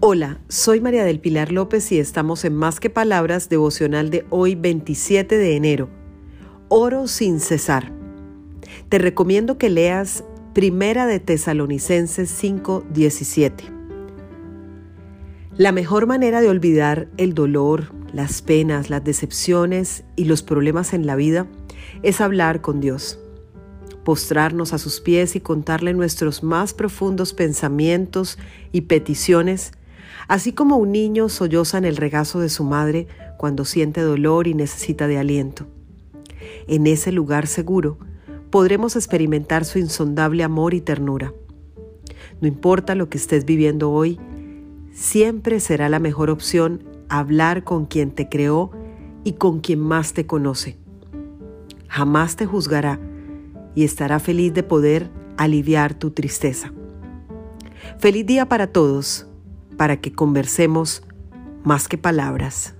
Hola, soy María del Pilar López y estamos en Más que Palabras devocional de hoy 27 de enero. Oro sin cesar. Te recomiendo que leas Primera de Tesalonicenses 5:17. La mejor manera de olvidar el dolor, las penas, las decepciones y los problemas en la vida es hablar con Dios postrarnos a sus pies y contarle nuestros más profundos pensamientos y peticiones, así como un niño solloza en el regazo de su madre cuando siente dolor y necesita de aliento. En ese lugar seguro podremos experimentar su insondable amor y ternura. No importa lo que estés viviendo hoy, siempre será la mejor opción hablar con quien te creó y con quien más te conoce. Jamás te juzgará y estará feliz de poder aliviar tu tristeza. Feliz día para todos, para que conversemos más que palabras.